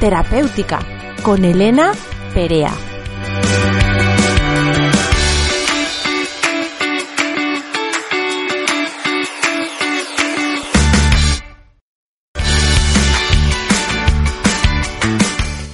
terapéutica con Elena Perea.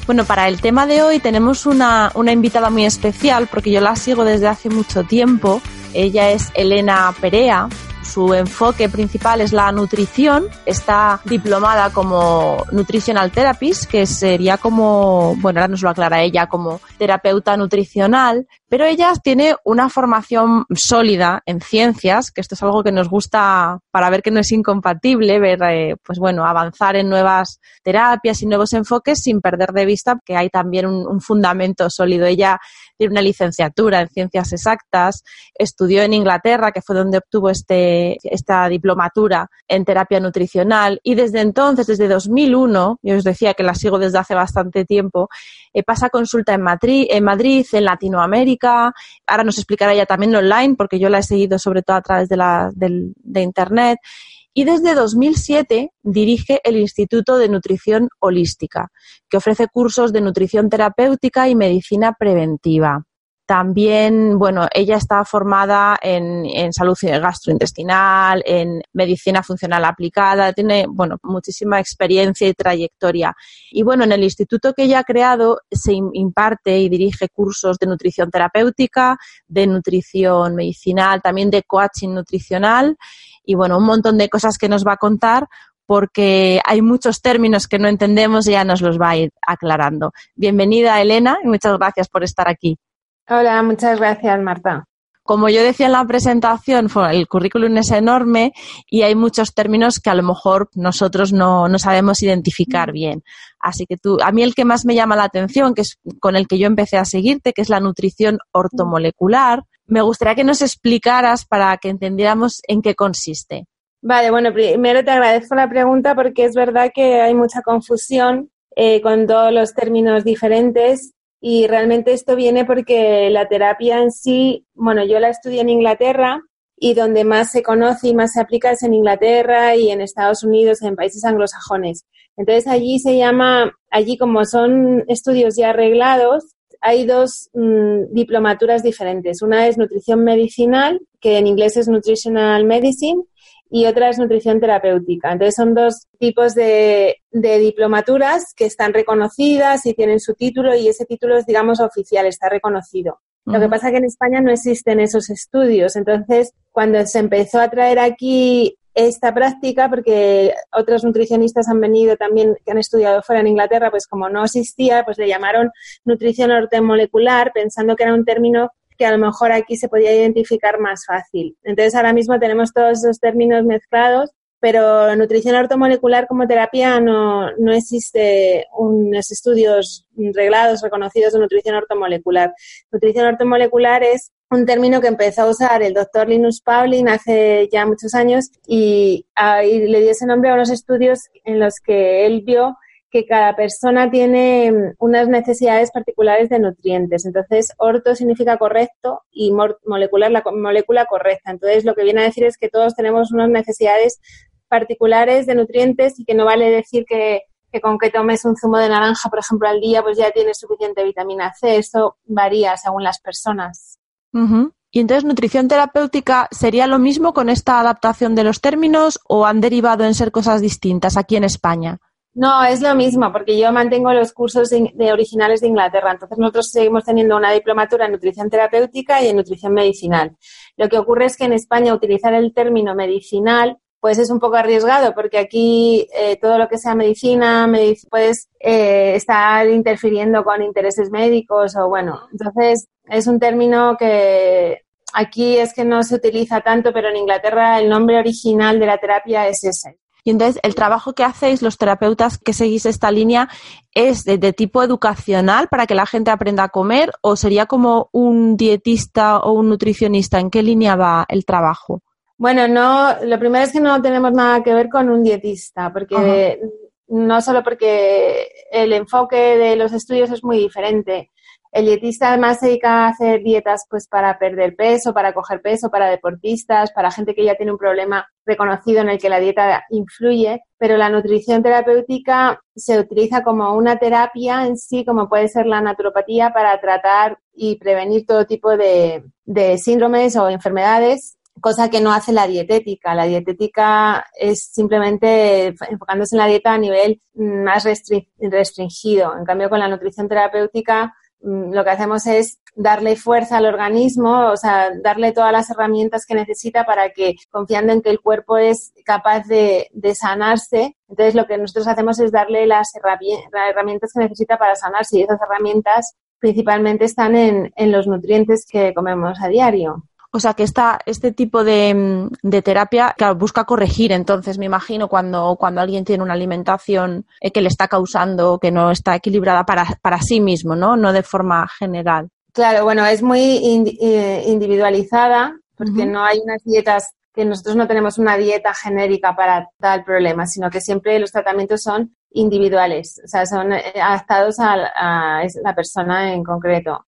Bueno, para el tema de hoy tenemos una, una, invitada muy especial porque yo la sigo desde hace mucho tiempo. Ella es Elena Perea, su enfoque principal es la nutrición. Está diplomada como Nutritional Therapist, que sería como, bueno, ahora nos lo aclara ella, como terapeuta nutricional, pero ella tiene una formación sólida en ciencias, que esto es algo que nos gusta para ver que no es incompatible, ver, eh, pues bueno, avanzar en nuevas terapias y nuevos enfoques sin perder de vista que hay también un, un fundamento sólido. Ella tiene una licenciatura en ciencias exactas, estudió en Inglaterra, que fue donde obtuvo este, esta diplomatura en terapia nutricional y desde entonces, desde 2001, yo os decía que la sigo desde hace bastante tiempo, eh, pasa consulta en Madrid, en Madrid, en Latinoamérica, ahora nos explicará ella también online porque yo la he seguido sobre todo a través de, la, de, de Internet y desde 2007 dirige el Instituto de Nutrición Holística, que ofrece cursos de nutrición terapéutica y medicina preventiva. También, bueno, ella está formada en, en, salud gastrointestinal, en medicina funcional aplicada, tiene, bueno, muchísima experiencia y trayectoria. Y bueno, en el instituto que ella ha creado se imparte y dirige cursos de nutrición terapéutica, de nutrición medicinal, también de coaching nutricional y bueno, un montón de cosas que nos va a contar porque hay muchos términos que no entendemos y ya nos los va a ir aclarando. Bienvenida, Elena, y muchas gracias por estar aquí. Hola, muchas gracias, Marta. Como yo decía en la presentación, el currículum es enorme y hay muchos términos que a lo mejor nosotros no, no sabemos identificar bien. Así que tú, a mí el que más me llama la atención, que es con el que yo empecé a seguirte, que es la nutrición ortomolecular, me gustaría que nos explicaras para que entendiéramos en qué consiste. Vale, bueno, primero te agradezco la pregunta porque es verdad que hay mucha confusión eh, con todos los términos diferentes y realmente esto viene porque la terapia en sí, bueno, yo la estudié en Inglaterra y donde más se conoce y más se aplica es en Inglaterra y en Estados Unidos, en países anglosajones. Entonces allí se llama, allí como son estudios ya arreglados, hay dos mm, diplomaturas diferentes. Una es nutrición medicinal, que en inglés es Nutritional Medicine, y otra es nutrición terapéutica. Entonces son dos tipos de, de, diplomaturas que están reconocidas y tienen su título y ese título es, digamos, oficial, está reconocido. Lo que pasa es que en España no existen esos estudios. Entonces, cuando se empezó a traer aquí esta práctica porque otros nutricionistas han venido también que han estudiado fuera en Inglaterra, pues como no existía, pues le llamaron nutrición ortomolecular pensando que era un término que a lo mejor aquí se podía identificar más fácil. Entonces ahora mismo tenemos todos esos términos mezclados, pero nutrición ortomolecular como terapia no, no existe unos estudios reglados, reconocidos de nutrición ortomolecular. Nutrición ortomolecular es un término que empezó a usar el doctor Linus Pauling hace ya muchos años y, le dio ese nombre a unos estudios en los que él vio que cada persona tiene unas necesidades particulares de nutrientes. Entonces, orto significa correcto y molecular la molécula correcta. Entonces, lo que viene a decir es que todos tenemos unas necesidades particulares de nutrientes y que no vale decir que, que con que tomes un zumo de naranja, por ejemplo, al día, pues ya tienes suficiente vitamina C. Eso varía según las personas. Y entonces, nutrición terapéutica, ¿sería lo mismo con esta adaptación de los términos o han derivado en ser cosas distintas aquí en España? No, es lo mismo, porque yo mantengo los cursos de, originales de Inglaterra. Entonces, nosotros seguimos teniendo una diplomatura en nutrición terapéutica y en nutrición medicinal. Lo que ocurre es que en España utilizar el término medicinal pues es un poco arriesgado porque aquí eh, todo lo que sea medicina, puedes eh, estar interfiriendo con intereses médicos o bueno, entonces es un término que Aquí es que no se utiliza tanto, pero en Inglaterra el nombre original de la terapia es ese. Y entonces, el trabajo que hacéis los terapeutas que seguís esta línea es de, tipo educacional para que la gente aprenda a comer o sería como un dietista o un nutricionista. ¿En qué línea va el trabajo? Bueno, no, lo primero es que no tenemos nada que ver con un dietista, porque no solo porque el enfoque de los estudios es muy diferente. El dietista además se dedica a hacer dietas pues para perder peso, para coger peso, para deportistas, para gente que ya tiene un problema reconocido en el que la dieta influye, pero la nutrición terapéutica se utiliza como una terapia en sí, como puede ser la naturopatía, para tratar y prevenir todo tipo de, síndromes o enfermedades cosa que no hace la dietética. La dietética es simplemente enfocándose en la dieta a nivel más restringido. En cambio, con la nutrición terapéutica Mm, lo que hacemos es darle fuerza al organismo, o sea, darle todas las herramientas que necesita para que, confiando en que el cuerpo es capaz de, sanarse, entonces lo que nosotros hacemos es darle las herramientas que necesita para sanarse y esas herramientas principalmente están en los nutrientes que comemos a diario. O sea, que esta, este tipo de, mm, terapia busca corregir, entonces, me imagino, cuando, cuando alguien tiene una alimentación eh, que le está causando, que no está equilibrada para, para sí mismo, ¿no? No de forma general. Claro, bueno, es muy eh, individualizada porque no hay unas dietas que nosotros no tenemos una dieta genérica para tal problema, sino que siempre los tratamientos son individuales, o sea, son eh, adaptados a la persona en concreto.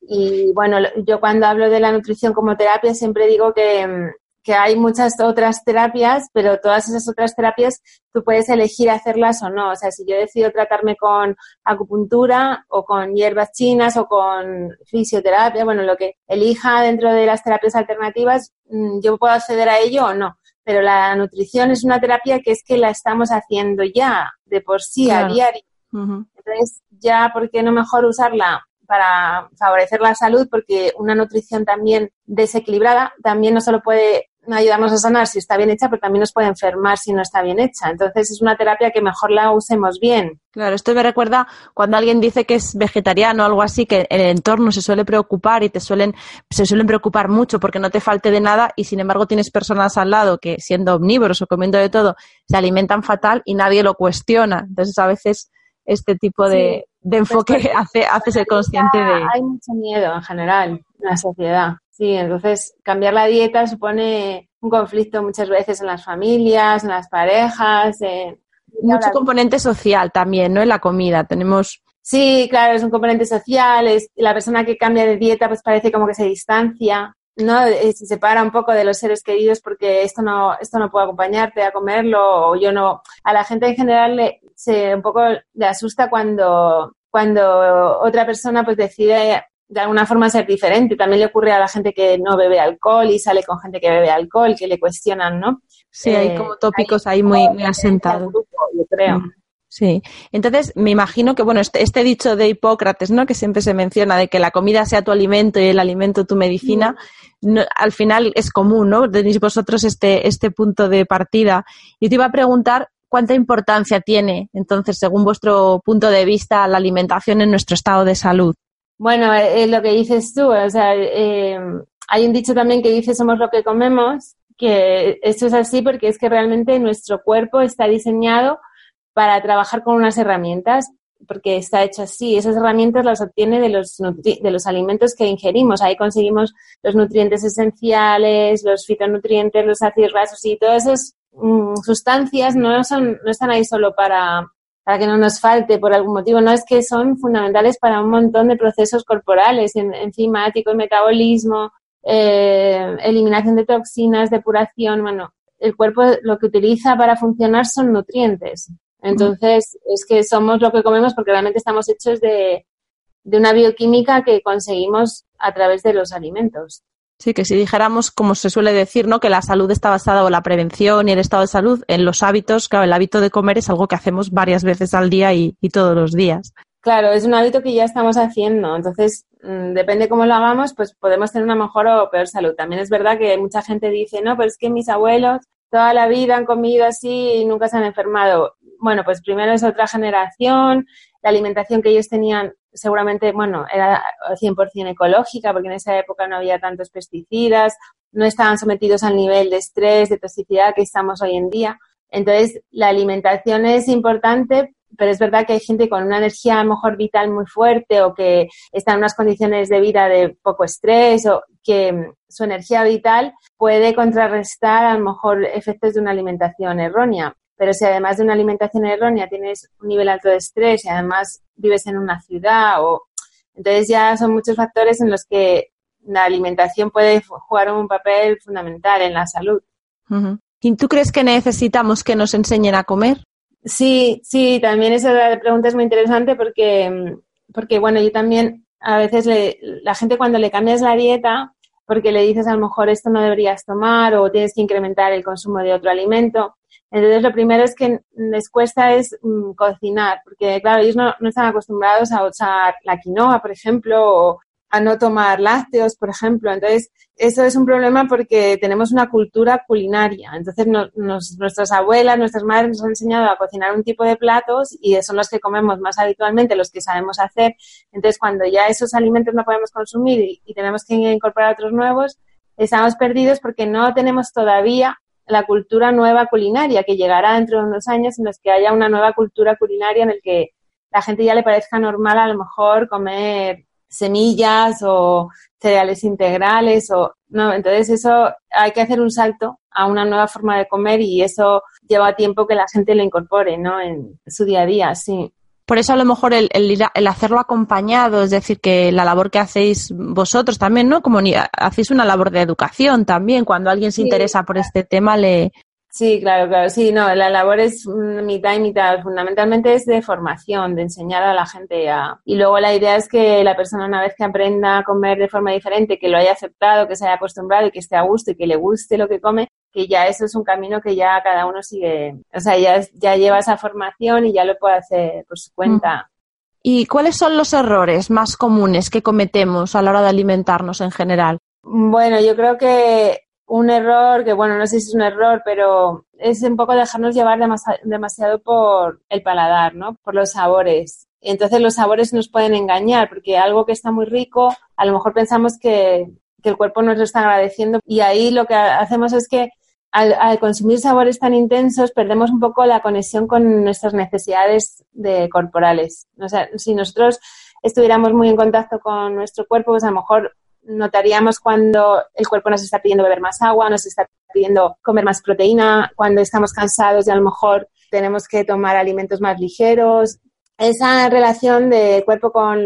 Y bueno, yo cuando hablo de la nutrición como terapia siempre digo que, que, hay muchas otras terapias, pero todas esas otras terapias tú puedes elegir hacerlas o no. O sea, si yo decido tratarme con acupuntura o con hierbas chinas o con fisioterapia, bueno, lo que elija dentro de las terapias alternativas, mm, yo puedo acceder a ello o no. Pero la nutrición es una terapia que es que la estamos haciendo ya de por sí a diario. Entonces, ya, ¿por qué no mejor usarla para favorecer la salud, porque una nutrición también desequilibrada también no solo puede ayudarnos a sanar si está bien hecha, pero también nos puede enfermar si no está bien hecha. Entonces es una terapia que mejor la usemos bien. Claro, esto me recuerda cuando alguien dice que es vegetariano o algo así, que el entorno se suele preocupar y te suelen, se suelen preocupar mucho porque no te falte de nada y sin embargo tienes personas al lado que siendo omnívoros o comiendo de todo se alimentan fatal y nadie lo cuestiona. Entonces a veces este tipo de, de enfoque pues, hace, hace ser consciente de... Hay mucho miedo en general en la sociedad. Sí, entonces cambiar la dieta supone un conflicto muchas veces en las familias, en las parejas. Mucho componente social también, ¿no? En la comida. Tenemos. Sí, claro, es un componente social. Es, la persona que cambia de dieta, pues parece como que se distancia, ¿no? Eh, se separa un poco de los seres queridos porque esto no, esto no puedo acompañarte a comerlo o yo no. A la gente en general le, se un poco le asusta cuando, cuando otra persona pues decide de alguna forma ser diferente. También le ocurre a la gente que no bebe alcohol y sale con gente que bebe alcohol, que le cuestionan, ¿no? Sí, hay como tópicos ahí muy, muy asentados. yo creo. Mm, sí, entonces me imagino que, bueno, este, este, dicho de Hipócrates, ¿no? Que siempre se menciona de que la comida sea tu alimento y el alimento tu medicina, mm. al final es común, ¿no? Tenéis vosotros este, este punto de partida. Yo te iba a preguntar ¿cuánta importancia tiene, entonces, según vuestro punto de vista, la alimentación en nuestro estado de salud? Bueno, es eh, lo que dices tú, o sea, eh, hay un dicho también que dice somos lo que comemos, que esto es así porque es que realmente nuestro cuerpo está diseñado para trabajar con unas herramientas, porque está hecho así. Esas herramientas las obtiene de los, de los alimentos que ingerimos. Ahí conseguimos los nutrientes esenciales, los fitonutrientes, los ácidos grasos y todos esos Mm, sustancias no, son, no están ahí solo para, para que no nos falte por algún motivo, no es que son fundamentales para un montón de procesos corporales, enzimáticos, metabolismo, eh, eliminación de toxinas, depuración, bueno, el cuerpo lo que utiliza para funcionar son nutrientes. Entonces, es que somos lo que comemos porque realmente estamos hechos de, de una bioquímica que conseguimos a través de los alimentos. Sí, que si dijéramos, como se suele decir, ¿no? que la salud está basada en la prevención y el estado de salud en los hábitos, claro, el hábito de comer es algo que hacemos varias veces al día y, todos los días. Claro, es un hábito que ya estamos haciendo, entonces mm, depende cómo lo hagamos, pues podemos tener una mejor o peor salud. También es verdad que mucha gente dice, no, pero es que mis abuelos toda la vida han comido así y nunca se han enfermado. Bueno, pues primero es otra generación, la alimentación que ellos tenían seguramente, bueno, era 100% ecológica porque en esa época no había tantos pesticidas, no estaban sometidos al nivel de estrés, de toxicidad que estamos hoy en día. Entonces, la alimentación es importante, pero es verdad que hay gente con una energía a lo mejor vital muy fuerte o que está en unas condiciones de vida de poco estrés o que su energía vital puede contrarrestar a lo mejor efectos de una alimentación errónea. Pero si además de una alimentación errónea tienes un nivel alto de estrés y además vives en una ciudad o entonces ya son muchos factores en los que la alimentación puede jugar un papel fundamental en la salud. ¿Y tú crees que necesitamos que nos enseñen a comer? Sí, sí, también esa pregunta es muy interesante porque, porque bueno, yo también a veces la gente cuando le cambias la dieta, porque le dices a lo mejor esto no deberías tomar o tienes que incrementar el consumo de otro alimento, entonces, lo primero es que les cuesta es mm, cocinar, porque claro, ellos no, están acostumbrados a usar la quinoa, por ejemplo, o a no tomar lácteos, por ejemplo. Entonces, eso es un problema porque tenemos una cultura culinaria. Entonces, nuestras abuelas, nuestras madres nos han enseñado a cocinar un tipo de platos y son los que comemos más habitualmente, los que sabemos hacer. Entonces, cuando ya esos alimentos no podemos consumir y tenemos que incorporar otros nuevos, estamos perdidos porque no tenemos todavía la cultura nueva culinaria, que llegará dentro de unos años en los que haya una nueva cultura culinaria en el que la gente ya le parezca normal a lo mejor comer semillas o cereales integrales o no, entonces eso hay que hacer un salto a una nueva forma de comer y eso lleva tiempo que la gente lo incorpore, ¿no? En su día a día, sí. Por eso a lo mejor el, el, hacerlo acompañado, es decir, que la labor que hacéis vosotros también, ¿no? Como hacéis una labor de educación también, cuando alguien se interesa por este tema le, Sí, claro, claro. Sí, no, la labor es mitad y mitad. Fundamentalmente es de formación, de enseñar a la gente a... Y luego la idea es que la persona una vez que aprenda a comer de forma diferente, que lo haya aceptado, que se haya acostumbrado y que esté a gusto y que le guste lo que come, que ya eso es un camino que ya cada uno sigue, o sea, ya, ya lleva esa formación y ya lo puede hacer por su cuenta. ¿Y cuáles son los errores más comunes que cometemos a la hora de alimentarnos en general? Bueno, yo creo que un error, que bueno, no sé si es un error, pero es un poco dejarnos llevar demasiado por el paladar, ¿no? Por los sabores. Entonces los sabores nos pueden engañar porque algo que está muy rico, a lo mejor pensamos que, el cuerpo nos lo está agradeciendo y ahí lo que hacemos es que al, consumir sabores tan intensos perdemos un poco la conexión con nuestras necesidades de corporales. O sea, si nosotros estuviéramos muy en contacto con nuestro cuerpo, pues a lo mejor notaríamos cuando el cuerpo nos está pidiendo beber más agua, nos está pidiendo comer más proteína, cuando estamos cansados y a lo mejor tenemos que tomar alimentos más ligeros. Esa relación de cuerpo con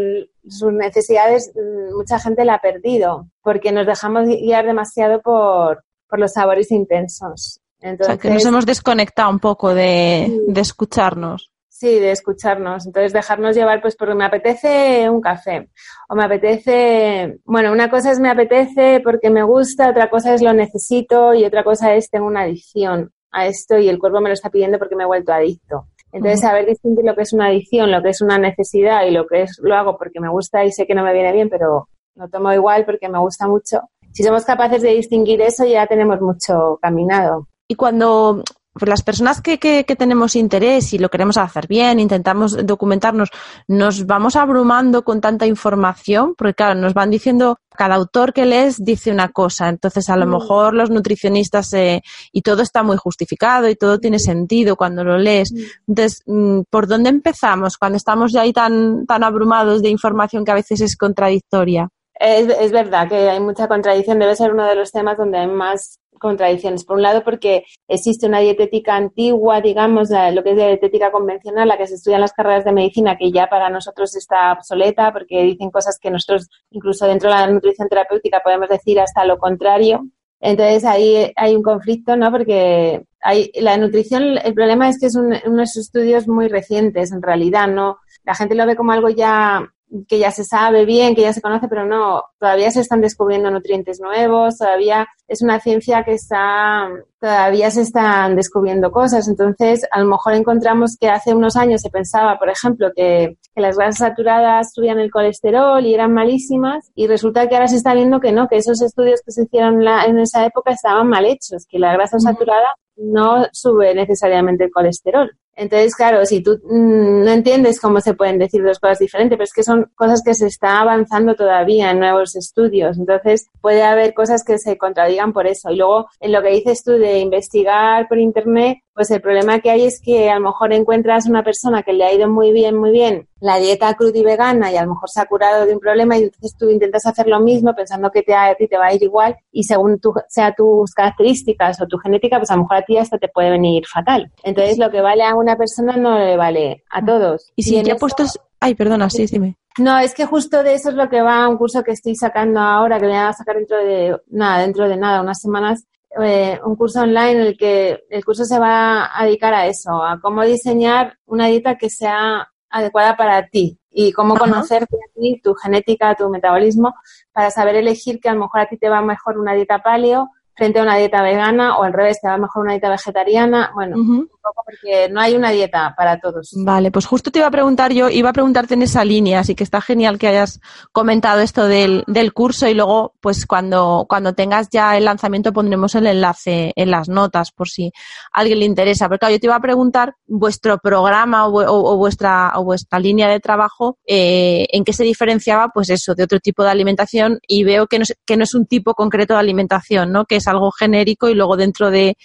sus necesidades, mm, mucha gente la ha perdido porque nos dejamos guiar demasiado por, los sabores intensos. Entonces, que nos hemos desconectado un poco de escucharnos. Sí, de escucharnos. Entonces, dejarnos llevar, pues, porque me apetece un café. O me apetece, bueno, una cosa es me apetece porque me gusta, otra cosa es lo necesito y otra cosa es tengo una adicción a esto y el cuerpo me lo está pidiendo porque me he vuelto adicto. Entonces, saber distinguir lo que es una adicción, lo que es una necesidad y lo que es lo hago porque me gusta y sé que no me viene bien, pero lo tomo igual porque me gusta mucho. Si somos capaces de distinguir eso, ya tenemos mucho caminado. Y cuando pues las personas que, que, tenemos interés y lo queremos hacer bien, intentamos documentarnos, nos vamos abrumando con tanta información, porque claro, nos van diciendo, cada autor que lees dice una cosa, entonces a lo mm. mejor los nutricionistas, eh, y todo está muy justificado y todo tiene sentido cuando lo lees. Mm. Entonces, mm, ¿por dónde empezamos cuando estamos ya ahí tan, tan abrumados de información que a veces es contradictoria? Es, verdad que hay mucha contradicción, debe ser uno de los temas donde hay más contradicciones. Por un lado, porque existe una dietética antigua, digamos, lo que es la dietética convencional, la que se estudia en las carreras de medicina, que ya para nosotros está obsoleta, porque dicen cosas que nosotros, incluso dentro de la nutrición terapéutica, podemos decir hasta lo contrario. Entonces ahí hay un conflicto, ¿no? Porque hay, la nutrición, el problema es que es unos estudios muy recientes, en realidad, ¿no? La gente lo ve como algo ya que ya se sabe bien, que ya se conoce, pero no, todavía se están descubriendo nutrientes nuevos, todavía es una ciencia que está, todavía se están descubriendo cosas. Entonces, a lo mejor encontramos que hace unos años se pensaba, por ejemplo, que, que las grasas saturadas subían el colesterol y eran malísimas, y resulta que ahora se está viendo que no, que esos estudios que se hicieron en esa época estaban mal hechos, que la grasa saturada no sube necesariamente el colesterol. Entonces, claro, si tú mm, no entiendes cómo se pueden decir dos cosas diferentes, pero es que son cosas que se está avanzando todavía en nuevos estudios. Entonces, puede haber cosas que se contradigan por eso. Y luego, en lo que dices tú de investigar por Internet, pues el problema que hay es que a lo mejor encuentras una persona que le ha ido muy bien, muy bien la dieta cruda y vegana y a lo mejor se ha curado de un problema y entonces tú intentas hacer lo mismo pensando que te, a ti te va a ir igual y según tu, sea tus características o tu genética, pues a lo mejor a ti hasta te puede venir fatal. Entonces lo que vale a una persona no le vale a todos. Y si ya puestos... Ay, perdona, sí, dime. No, es que justo de eso es lo que va un curso que estoy sacando ahora, que voy a sacar dentro de nada, dentro de nada, unas semanas, eh, un curso online en el que el curso se va a dedicar a eso, a cómo diseñar una dieta que sea adecuada para ti y cómo conocerte a ti, tu genética, tu metabolismo, para saber elegir que a lo mejor a ti te va mejor una dieta paleo frente a una dieta vegana o al revés, te va mejor una dieta vegetariana. Bueno, un poco porque no hay una dieta para todos. Vale, pues justo te iba a preguntar yo, iba a preguntarte en esa línea, así que está genial que hayas comentado esto del, del curso y luego, pues cuando, cuando tengas ya el lanzamiento pondremos el enlace en las notas por si a alguien le interesa. Pero claro, yo te iba a preguntar vuestro programa o, vuestra, o vuestra línea de trabajo, eh, en qué se diferenciaba, pues eso, de otro tipo de alimentación y veo que no es, que no es un tipo concreto de alimentación, ¿no? Que algo genérico y luego dentro de,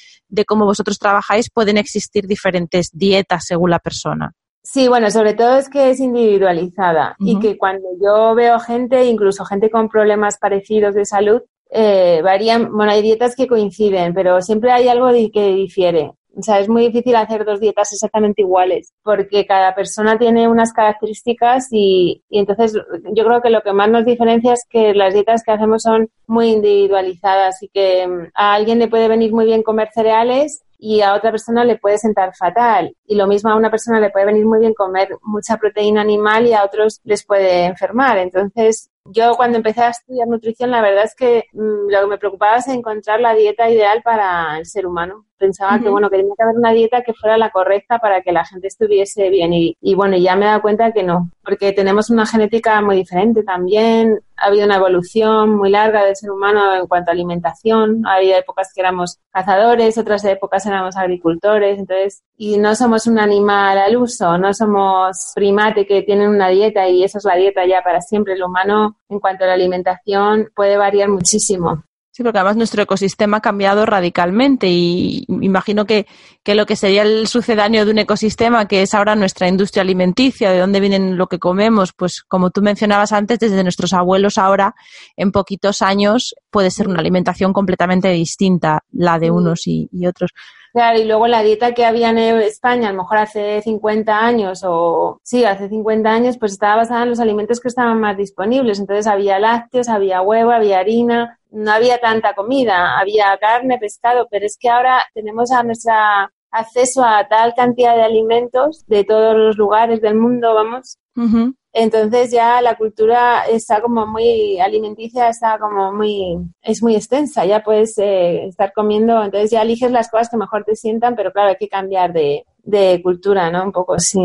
cómo vosotros trabajáis pueden existir diferentes dietas según la persona. Sí, bueno, sobre todo es que es individualizada y que cuando yo veo gente, incluso gente con problemas parecidos de salud, eh, varían, bueno, hay dietas que coinciden, pero siempre hay algo que difiere. O sea, es muy difícil hacer dos dietas exactamente iguales porque cada persona tiene unas características y, y, entonces yo creo que lo que más nos diferencia es que las dietas que hacemos son muy individualizadas y que mm, a alguien le puede venir muy bien comer cereales y a otra persona le puede sentar fatal. Y lo mismo a una persona le puede venir muy bien comer mucha proteína animal y a otros les puede enfermar. Entonces, yo cuando empecé a estudiar nutrición, la verdad es que mm, lo que me preocupaba es encontrar la dieta ideal para el ser humano. Pensaba que, bueno, que tenía que haber una dieta que fuera la correcta para que la gente estuviese bien. Y, y bueno, ya me he dado cuenta que no, porque tenemos una genética muy diferente también. Ha habido una evolución muy larga del ser humano en cuanto a alimentación. Había épocas que éramos cazadores, otras épocas éramos agricultores. Entonces, y no somos un animal al uso, no somos primate que tienen una dieta y esa es la dieta ya para siempre. El humano en cuanto a la alimentación puede variar muchísimo. Sí, porque además nuestro ecosistema ha cambiado radicalmente y imagino que, que, lo que sería el sucedáneo de un ecosistema, que es ahora nuestra industria alimenticia, de dónde vienen lo que comemos, pues como tú mencionabas antes, desde nuestros abuelos ahora, en poquitos años, puede ser una alimentación completamente distinta, la de unos y otros. Claro, y luego la dieta que había en España, a lo mejor hace 50 años o sí, hace 50 años, pues estaba basada en los alimentos que estaban más disponibles. Entonces había lácteos, había huevo, había harina, no había tanta comida, había carne, pescado, pero es que ahora tenemos a nuestra acceso a tal cantidad de alimentos de todos los lugares del mundo, vamos, entonces ya la cultura está como muy alimenticia, está como muy, es muy extensa, ya puedes eh, estar comiendo, entonces ya eliges las cosas que mejor te sientan, pero claro, hay que cambiar de, de cultura, ¿no? Un poco, sí.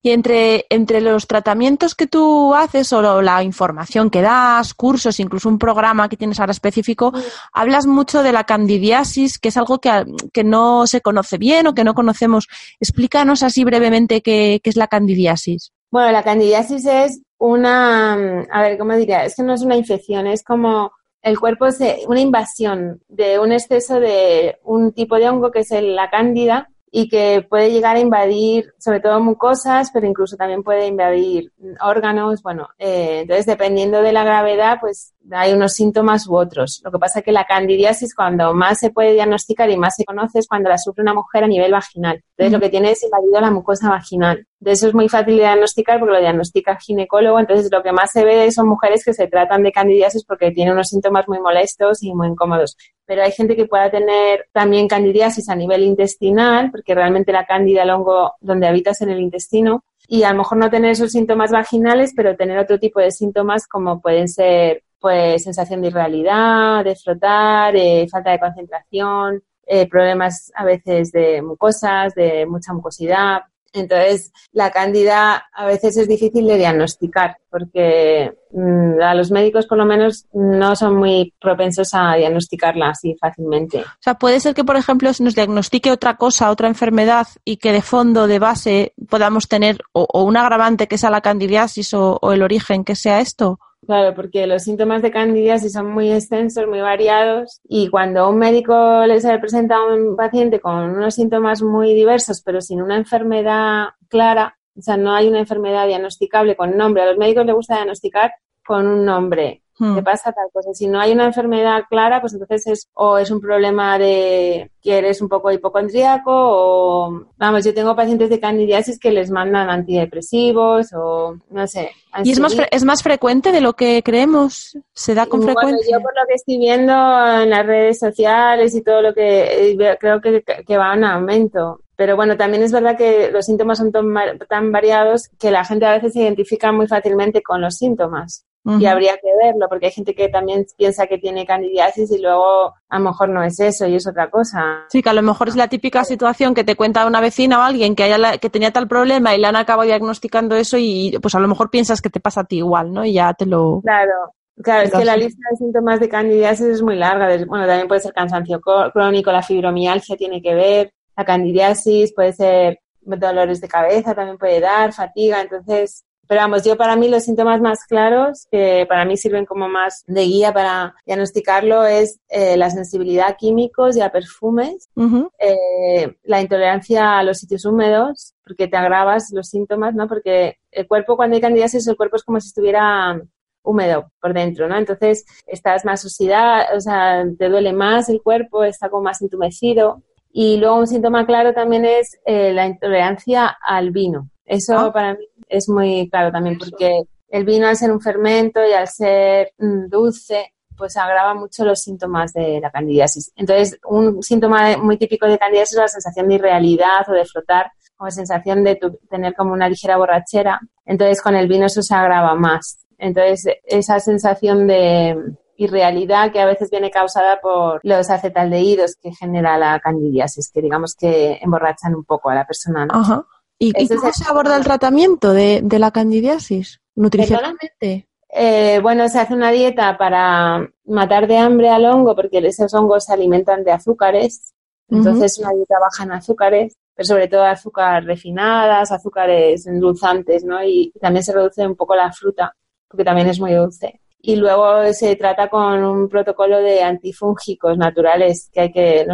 Y entre, entre los tratamientos que tú haces o la información que das, cursos, incluso un programa que tienes ahora específico, hablas mucho de la candidiasis, que es algo que, que, no se conoce bien o que no conocemos. Explícanos así brevemente qué, qué es la candidiasis. Bueno, la candidiasis es una, a ver, ¿cómo diría? Es que no es una infección, es como el cuerpo es una invasión de un exceso de un tipo de hongo que es la cándida y que puede llegar a invadir sobre todo mucosas, pero incluso también puede invadir órganos. Bueno, eh, entonces dependiendo de la gravedad, pues hay unos síntomas u otros. Lo que pasa es que la candidiasis cuando más se puede diagnosticar y más se conoce es cuando la sufre una mujer a nivel vaginal. Entonces lo que tiene es invadido la mucosa vaginal. De eso es muy fácil de diagnosticar porque lo diagnostica el ginecólogo. Entonces lo que más se ve son mujeres que se tratan de candidiasis porque tienen unos síntomas muy molestos y muy incómodos. Pero hay gente que pueda tener también candidiasis a nivel intestinal porque realmente la cándida, el hongo donde habitas en el intestino, y a lo mejor no tener esos síntomas vaginales, pero tener otro tipo de síntomas como pueden ser pues sensación de irrealidad, de frotar, falta de concentración, eh, problemas a veces de mucosas, de mucha mucosidad. Entonces, la cándida a veces es difícil de diagnosticar porque mm, a los médicos por lo menos no son muy propensos a diagnosticarla así fácilmente. O sea, puede ser que, por ejemplo, se nos diagnostique otra cosa, otra enfermedad y que de fondo, de base, podamos tener o, un agravante que sea la candidiasis o el origen que sea esto. Claro, porque los síntomas de candidiasis son muy extensos, muy variados y cuando un médico les presenta a un paciente con unos síntomas muy diversos pero sin una enfermedad clara, o sea, no hay una enfermedad diagnosticable con nombre, a los médicos les gusta diagnosticar con un nombre Hmm. ¿Qué pasa tal cosa. Si no hay una enfermedad clara, pues entonces es o es un problema de que eres un poco hipocondríaco o, vamos, yo tengo pacientes de candidiasis que les mandan antidepresivos o, no sé. ¿Y es más, es más frecuente de lo que creemos? ¿Se da con frecuencia? Yo por lo que estoy viendo en las redes sociales y todo lo que eh, creo que, que va en aumento. Pero bueno, también es verdad que los síntomas son tan variados que la gente a veces se identifica muy fácilmente con los síntomas y habría que verlo, porque hay gente que también piensa que tiene candidiasis y luego a lo mejor no es eso y es otra cosa. Sí, que a lo mejor es la típica situación que te cuenta una vecina o alguien que, haya que tenía tal problema y le han acabado diagnosticando eso y pues a lo mejor piensas que te pasa a ti igual, ¿no? Y ya te lo... Claro. Claro, es que la lista de síntomas de candidiasis es muy larga. Bueno, también puede ser cansancio crónico, la fibromialgia tiene que ver, la candidiasis puede ser dolores de cabeza, también puede dar, fatiga. Entonces, pero vamos, yo para mí los síntomas más claros, que para mí sirven como más de guía para diagnosticarlo, es eh, la sensibilidad a químicos y a perfumes, eh, la intolerancia a los sitios húmedos, porque te agravas los síntomas, ¿no? Porque el cuerpo cuando hay candidiasis, el cuerpo es como si estuviera húmedo por dentro, ¿no? Entonces estás más oxidado, o sea, te duele más el cuerpo, está como más entumecido. Y luego un síntoma claro también es eh, la intolerancia al vino. Eso ah. para mí es muy claro también porque el vino al ser un fermento y al ser mm, dulce, pues agrava mucho los síntomas de la candidiasis. Entonces, un síntoma muy típico de candidiasis es la sensación de irrealidad o de flotar, o la sensación de tener como una ligera borrachera. Entonces, con el vino eso se agrava más. Entonces, esa sensación de irrealidad que a veces viene causada por los acetaldehídos que genera la candidiasis, que digamos que emborrachan un poco a la persona. Ajá. ¿Y, cómo se aborda el tratamiento de, la candidiasis nutricionalmente? Eh, bueno, se hace una dieta para matar de hambre al hongo porque esos hongos se alimentan de azúcares. Entonces, una dieta baja en azúcares, pero sobre todo azúcares refinadas, azúcares endulzantes, ¿no? Y también se reduce un poco la fruta porque también es muy dulce y luego se trata con un protocolo de antifúngicos naturales que hay que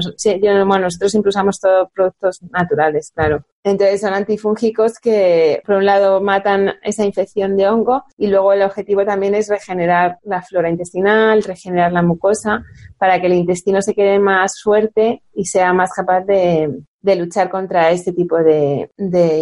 bueno, nosotros siempre usamos todos productos naturales claro entonces son antifúngicos que por un lado matan esa infección de hongo y luego el objetivo también es regenerar la flora intestinal regenerar la mucosa para que el intestino se quede más fuerte y sea más capaz de, luchar contra este tipo de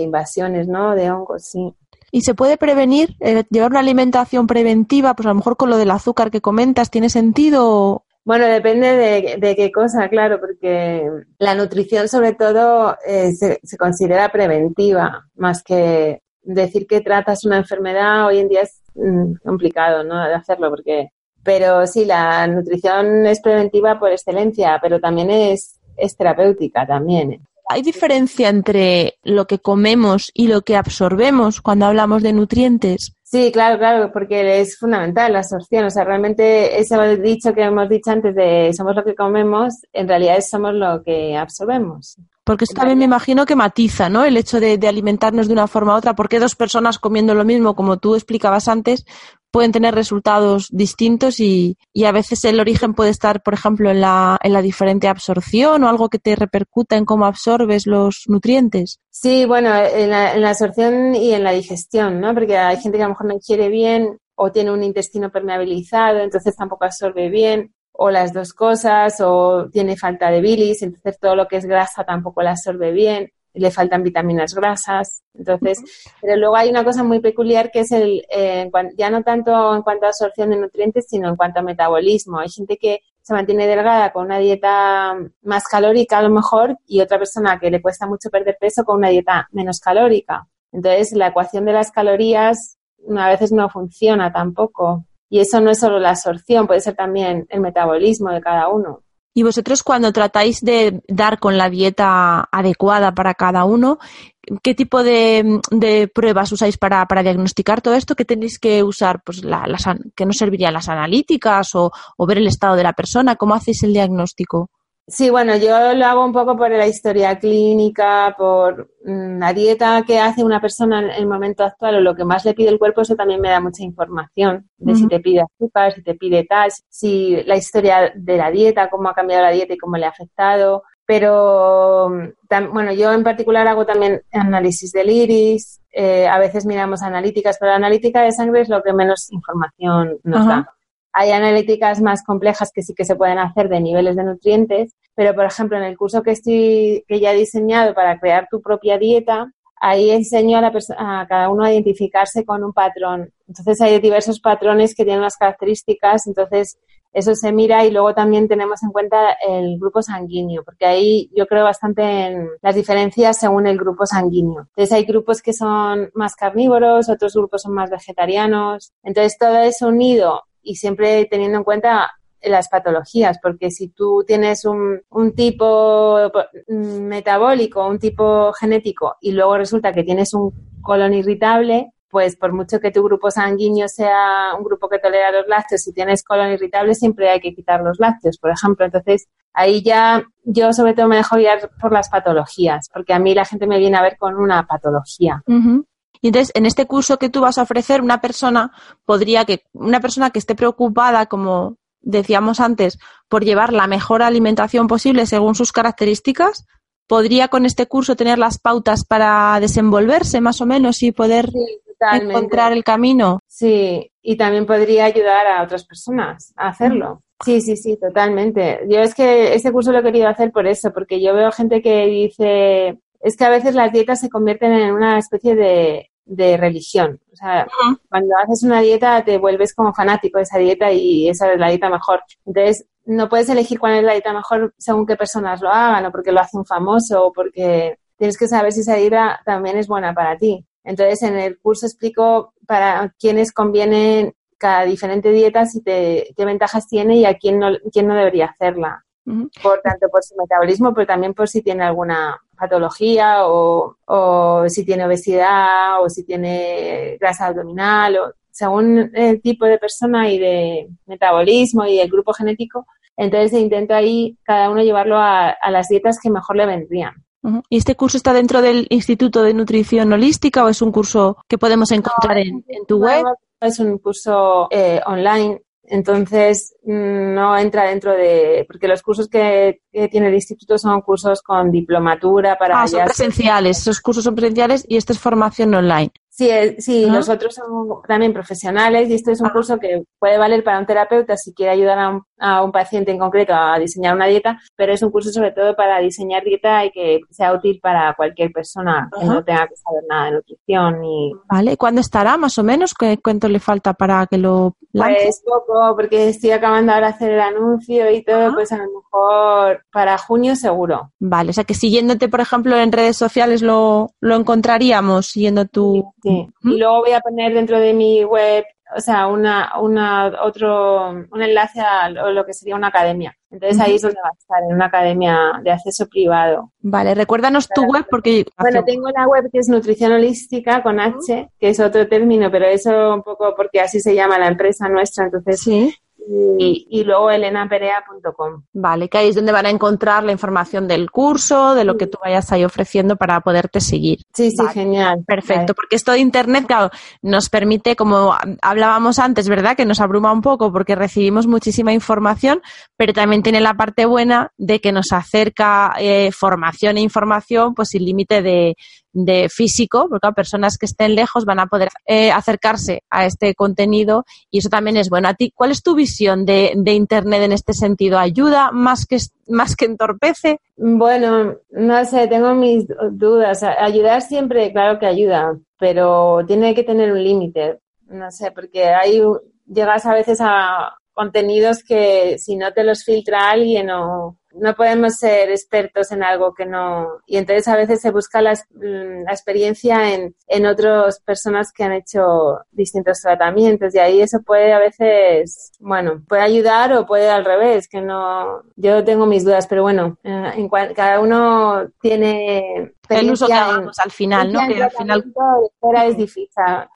invasiones ¿no? de hongos sí y se puede prevenir, eh, llevar una alimentación preventiva, pues a lo mejor con lo del azúcar que comentas, ¿tiene sentido? Bueno, depende de, qué cosa, claro, porque la nutrición sobre todo eh, se, considera preventiva, más que decir que tratas una enfermedad hoy en día es mm, complicado, ¿no? De hacerlo, porque, pero sí, la nutrición es preventiva por excelencia, pero también es, es terapéutica también. ¿Hay diferencia entre lo que comemos y lo que absorbemos cuando hablamos de nutrientes? Sí, claro, claro, porque es fundamental la absorción. O sea, realmente ese dicho que hemos dicho antes de somos lo que comemos, en realidad somos lo que absorbemos. Porque esto también me imagino que matiza, ¿no? El hecho de, de, alimentarnos de una forma u otra. porque dos personas comiendo lo mismo, como tú explicabas antes, pueden tener resultados distintos y, y, a veces el origen puede estar, por ejemplo, en la, en la diferente absorción o algo que te repercuta en cómo absorbes los nutrientes. Sí, bueno, en la, en la absorción y en la digestión, ¿no? Porque hay gente que a lo mejor no quiere bien o tiene un intestino permeabilizado, entonces tampoco absorbe bien, o las dos cosas, o tiene falta de bilis, entonces todo lo que es grasa tampoco la absorbe bien le faltan vitaminas grasas. Entonces, pero luego hay una cosa muy peculiar que es el, eh, ya no tanto en cuanto a absorción de nutrientes, sino en cuanto a metabolismo. Hay gente que se mantiene delgada con una dieta más calórica a lo mejor y otra persona que le cuesta mucho perder peso con una dieta menos calórica. Entonces, la ecuación de las calorías a veces no funciona tampoco. Y eso no es solo la absorción, puede ser también el metabolismo de cada uno. Y vosotros cuando tratáis de dar con la dieta adecuada para cada uno, ¿qué tipo de, pruebas usáis para, diagnosticar todo esto? ¿Qué tenéis que usar? Pues la, las, ¿Qué nos servirían las analíticas o, o ver el estado de la persona? ¿Cómo hacéis el diagnóstico? Sí, bueno, yo lo hago un poco por la historia clínica, por mm, la dieta que hace una persona en el momento actual o lo que más le pide el cuerpo, eso también me da mucha información de si te pide azúcar, si te pide tal, si la historia de la dieta, cómo ha cambiado la dieta y cómo le ha afectado. Pero, mm, bueno, yo en particular hago también análisis del iris, eh, a veces miramos analíticas, pero la analítica de sangre es lo que menos información nos da. Hay analíticas más complejas que sí que se pueden hacer de niveles de nutrientes, pero por ejemplo en el curso que estoy que ya he diseñado para crear tu propia dieta, ahí enseño a, cada uno a identificarse con un patrón. Entonces hay diversos patrones que tienen unas características, entonces eso se mira y luego también tenemos en cuenta el grupo sanguíneo, porque ahí yo creo bastante en las diferencias según el grupo sanguíneo. Entonces hay grupos que son más carnívoros, otros grupos son más vegetarianos. Entonces todo eso unido y siempre teniendo en cuenta las patologías, porque si tú tienes un, un tipo metabólico, un tipo genético y luego resulta que tienes un colon irritable, pues por mucho que tu grupo sanguíneo sea un grupo que tolera los lácteos, si tienes colon irritable siempre hay que quitar los lácteos, por ejemplo. Entonces, ahí ya yo sobre todo me dejo guiar por las patologías, porque a mí la gente me viene a ver con una patología. Y entonces, en este curso que tú vas a ofrecer, una persona podría que, una persona que esté preocupada, como decíamos antes, por llevar la mejor alimentación posible según sus características, podría con este curso tener las pautas para desenvolverse más o menos y poder encontrar el camino. Sí, y también podría ayudar a otras personas a hacerlo. Sí, sí, sí, totalmente. Yo es que este curso lo he querido hacer por eso, porque yo veo gente que dice, es que a veces las dietas se convierten en una especie de, de religión. O sea, cuando haces una dieta te vuelves como fanático de esa dieta y esa es la dieta mejor. Entonces, no puedes elegir cuál es la dieta mejor según qué personas lo hagan o porque lo hace un famoso o porque tienes que saber si esa dieta también es buena para ti. Entonces, en el curso explico para quiénes conviene cada diferente dieta, si te, qué ventajas tiene y a quién no, quién no debería hacerla. Por tanto, por su metabolismo, pero también por si tiene alguna patología o, si tiene obesidad o si tiene grasa abdominal o según el tipo de persona y de metabolismo y el grupo genético, entonces intento ahí cada uno llevarlo a, las dietas que mejor le vendrían. ¿Y este curso está dentro del Instituto de Nutrición Holística o es un curso que podemos encontrar en, tu web? Es un curso eh, online entonces, mm, no entra dentro de, porque los cursos que, tiene el instituto son cursos con diplomatura para... Ah, son presenciales, esos cursos son presenciales y esta es formación online. Sí, eh, sí, los otros son también profesionales y este es un ah. curso que puede valer para un terapeuta si quiere ayudar a un, a un, paciente en concreto a diseñar una dieta, pero es un curso sobre todo para diseñar dieta y que sea útil para cualquier persona que no tenga que saber nada de nutrición. Y... Vale, ¿cuándo estará más o menos? ¿Qué, ¿Cuánto le falta para que lo lance? Pues poco, porque estoy acabando ahora de hacer el anuncio y todo, pues a lo mejor para junio seguro. Vale, o sea que siguiéndote, por ejemplo, en redes sociales lo, lo encontraríamos, siguiendo tu... Sí. Y luego voy a poner dentro de mi web, o sea, una, una, otro, un enlace a lo que sería una academia. Entonces ahí es donde va a estar, en una academia de acceso privado. Vale, recuérdanos tu web porque... Bueno, tengo una web que es Nutrición Holística con H, que es otro término, pero eso un poco porque así se llama la empresa nuestra, entonces ¿Sí? Y, luego elenaperea.com. Vale, que ahí es donde van a encontrar la información del curso, de lo que tú vayas ahí ofreciendo para poderte seguir. Sí, sí, genial. Perfecto, porque esto de Internet, claro, nos permite, como hablábamos antes, ¿verdad? Que nos abruma un poco porque recibimos muchísima información, pero también tiene la parte buena de que nos acerca eh, formación e información, pues sin límite de, de físico, porque a personas que estén lejos van a poder eh, acercarse a este contenido y eso también es bueno. A ti, ¿cuál es tu visión de, de, Internet en este sentido? ¿Ayuda más que, más que entorpece? Bueno, no sé, tengo mis dudas. Ayudar siempre, claro que ayuda, pero tiene que tener un límite. No sé, porque hay, llegas a veces a contenidos que si no te los filtra alguien o no podemos ser expertos en algo que no. Y entonces a veces se busca la, mm, experiencia en, en otras personas que han hecho distintos tratamientos y ahí eso puede a veces, bueno, puede ayudar o puede al revés, que no. Yo tengo mis dudas, pero bueno, en, cada uno tiene el uso que hagamos al final, ¿no? Que al final es difícil,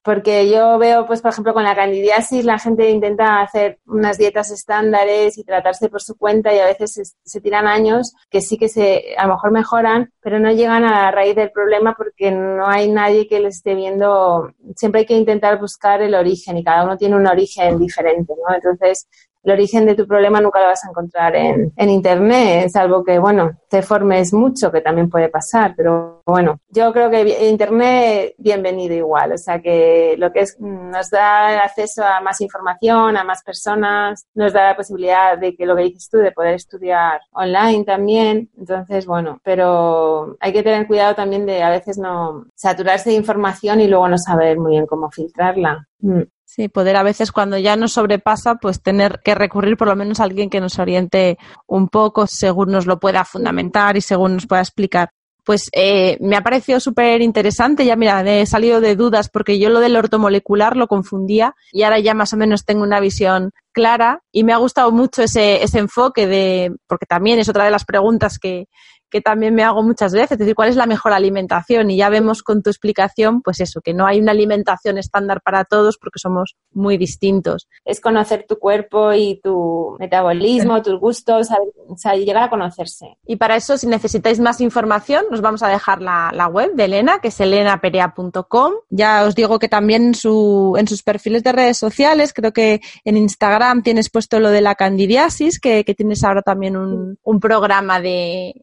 porque yo veo, pues, por ejemplo, con la candidiasis, la gente intenta hacer unas dietas estándares y tratarse por su cuenta y a veces se, tiran años que sí que se, a lo mejor mejoran, pero no llegan a la raíz del problema porque no hay nadie que les esté viendo. Siempre hay que intentar buscar el origen y cada uno tiene un origen diferente, ¿no? Entonces, el origen de tu problema nunca lo vas a encontrar en, en Internet, salvo que, bueno, te formes mucho, que también puede pasar, pero bueno, yo creo que Internet bienvenido igual, o sea que lo que es, nos da acceso a más información, a más personas, nos da la posibilidad de que lo que dices tú, de poder estudiar online también, entonces, bueno, pero hay que tener cuidado también de a veces no saturarse de información y luego no saber muy bien cómo filtrarla. Mm. Sí, poder a veces cuando ya nos sobrepasa, pues tener que recurrir por lo menos a alguien que nos oriente un poco, según nos lo pueda fundamentar y según nos pueda explicar. Pues eh, me ha parecido súper interesante, ya mira, he salido de dudas porque yo lo del ortomolecular lo confundía y ahora ya más o menos tengo una visión clara y me ha gustado mucho ese, ese enfoque de, porque también es otra de las preguntas que, que también me hago muchas veces, es decir, cuál es la mejor alimentación. Y ya vemos con tu explicación, pues eso, que no hay una alimentación estándar para todos porque somos muy distintos. Es conocer tu cuerpo y tu metabolismo, tus gustos, o sea, llegar a conocerse. Y para eso, si necesitáis más información, nos vamos a dejar la, web de Elena, que es elenaperea.com. Ya os digo que también su, en sus perfiles de redes sociales, creo que en Instagram tienes puesto lo de la candidiasis, que, tienes ahora también un, programa de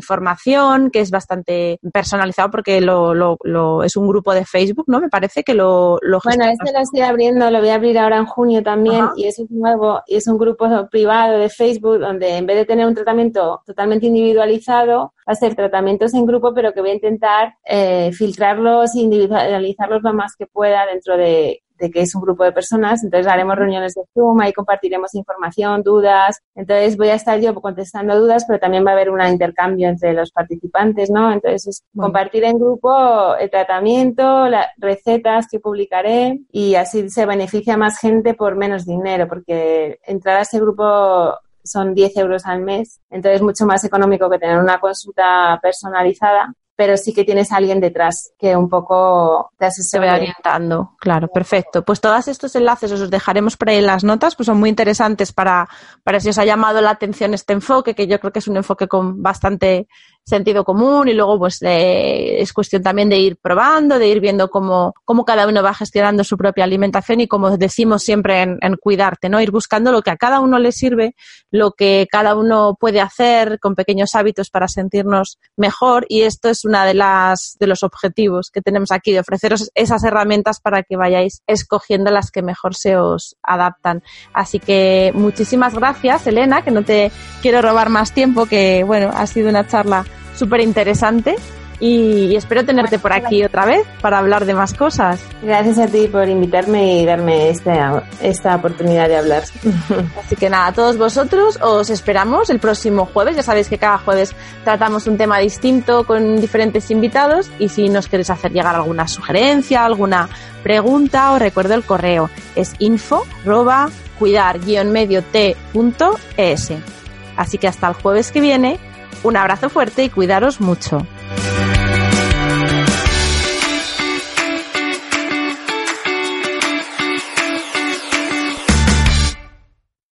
información que es bastante personalizado porque lo, lo, es un grupo de Facebook, ¿no? Me parece que lo... lo bueno, este lo estoy abriendo, lo voy a abrir ahora en junio también y es nuevo y es un grupo privado de Facebook donde en vez de tener un tratamiento totalmente individualizado, va a ser tratamientos en grupo, pero que voy a intentar eh, filtrarlos e individualizarlos lo más que pueda dentro de, de que es un grupo de personas, entonces haremos reuniones de Zoom, ahí compartiremos información, dudas, entonces voy a estar yo contestando dudas, pero también va a haber un intercambio entre los participantes, ¿no? Entonces es compartir en grupo el tratamiento, las recetas que publicaré y así se beneficia más gente por menos dinero, porque entrar a ese grupo son 10 euros al mes, entonces es mucho más económico que tener una consulta personalizada pero sí que tienes a alguien detrás que un poco te asesora. orientando, claro, perfecto. Pues todos estos enlaces os los dejaremos por ahí en las notas, pues son muy interesantes para, para si os ha llamado la atención este enfoque, que yo creo que es un enfoque con bastante sentido común y luego pues es cuestión también de ir probando, de ir viendo cómo, cómo cada uno va gestionando su propia alimentación y como decimos siempre en, en, cuidarte, ¿no? Ir buscando lo que a cada uno le sirve, lo que cada uno puede hacer con pequeños hábitos para sentirnos mejor y esto es una de las de los objetivos que tenemos aquí de ofreceros esas herramientas para que vayáis escogiendo las que mejor se os adaptan. Así que muchísimas gracias, Elena, que no te quiero robar más tiempo, que bueno, ha sido una charla súper interesante y, espero tenerte por aquí otra vez para hablar de más cosas. Gracias a ti por invitarme y darme esta, esta oportunidad de hablar. Así que nada, a todos vosotros os esperamos el próximo jueves. Ya sabéis que cada jueves tratamos un tema distinto con diferentes invitados y si nos queréis hacer llegar alguna sugerencia, alguna pregunta, os recuerdo el correo. Es info cuidar-medio Así que hasta el jueves que viene un abrazo fuerte y cuidaros mucho.